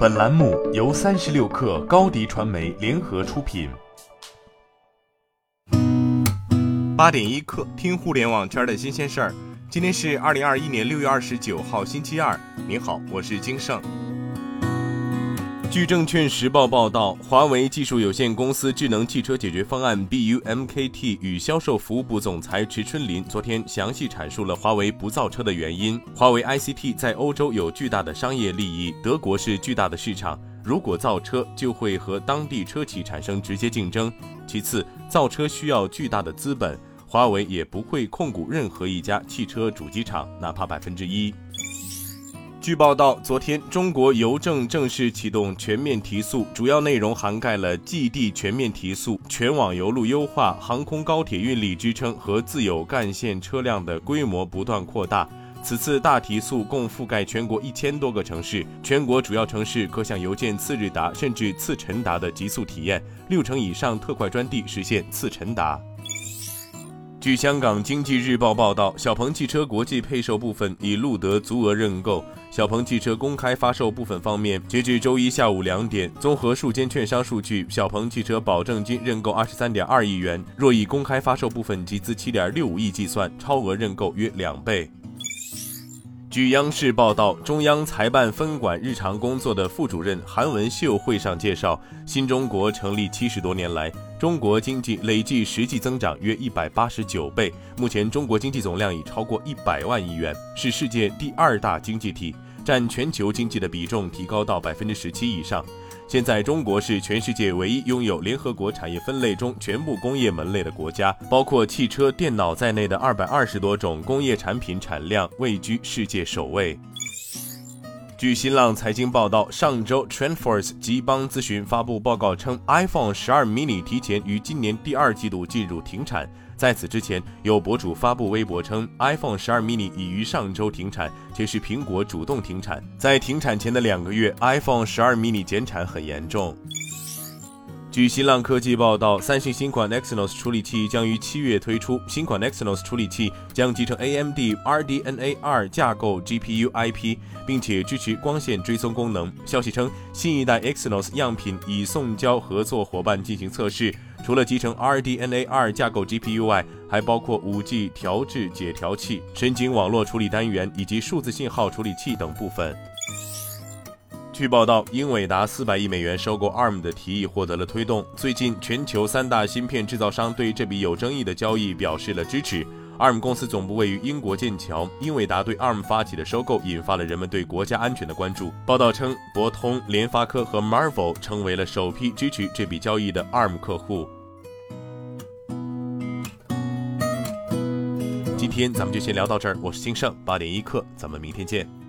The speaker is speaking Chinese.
本栏目由三十六克高低传媒联合出品。八点一刻，听互联网圈的新鲜事儿。今天是二零二一年六月二十九号，星期二。您好，我是金盛。据证券时报报道，华为技术有限公司智能汽车解决方案 BUMKT 与销售服务部总裁池春林昨天详细阐述了华为不造车的原因。华为 ICT 在欧洲有巨大的商业利益，德国是巨大的市场，如果造车就会和当地车企产生直接竞争。其次，造车需要巨大的资本，华为也不会控股任何一家汽车主机厂，哪怕百分之一。据报道，昨天中国邮政正式启动全面提速，主要内容涵盖了寄递全面提速、全网邮路优化、航空高铁运力支撑和自有干线车辆的规模不断扩大。此次大提速共覆盖全国一千多个城市，全国主要城市可享邮件次日达甚至次晨达的极速体验，六成以上特快专递实现次晨达。据香港经济日报报道，小鹏汽车国际配售部分已录得足额认购。小鹏汽车公开发售部分方面，截至周一下午两点，综合数间券商数据，小鹏汽车保证金认购二十三点二亿元，若以公开发售部分集资七点六五亿计算，超额认购约两倍。据央视报道，中央财办分管日常工作的副主任韩文秀会上介绍，新中国成立七十多年来，中国经济累计实际增长约一百八十九倍，目前中国经济总量已超过一百万亿元，是世界第二大经济体。占全球经济的比重提高到百分之十七以上。现在，中国是全世界唯一拥有联合国产业分类中全部工业门类的国家，包括汽车、电脑在内的二百二十多种工业产品产量位居世界首位。据新浪财经报道，上周 TrendForce 吉邦咨询发布报告称，iPhone 十二 mini 提前于今年第二季度进入停产。在此之前，有博主发布微博称，iPhone 十二 mini 已于上周停产，且是苹果主动停产。在停产前的两个月，iPhone 十二 mini 减产很严重。据新浪科技报道，三星新款 Exynos 处理器将于七月推出。新款 Exynos 处理器将集成 AMD RDNA 2架构 GPU IP，并且支持光线追踪功能。消息称，新一代 Exynos 样品已送交合作伙伴进行测试。除了集成 RDNA 2架构 GPU 外，还包括 5G 调制解调器、神经网络处理单元以及数字信号处理器等部分。据报道，英伟达四百亿美元收购 ARM 的提议获得了推动。最近，全球三大芯片制造商对这笔有争议的交易表示了支持。ARM 公司总部位于英国剑桥，英伟达对 ARM 发起的收购引发了人们对国家安全的关注。报道称，博通、联发科和 Marvel 成为了首批支持这笔交易的 ARM 客户。今天咱们就先聊到这儿，我是金盛，八点一刻，咱们明天见。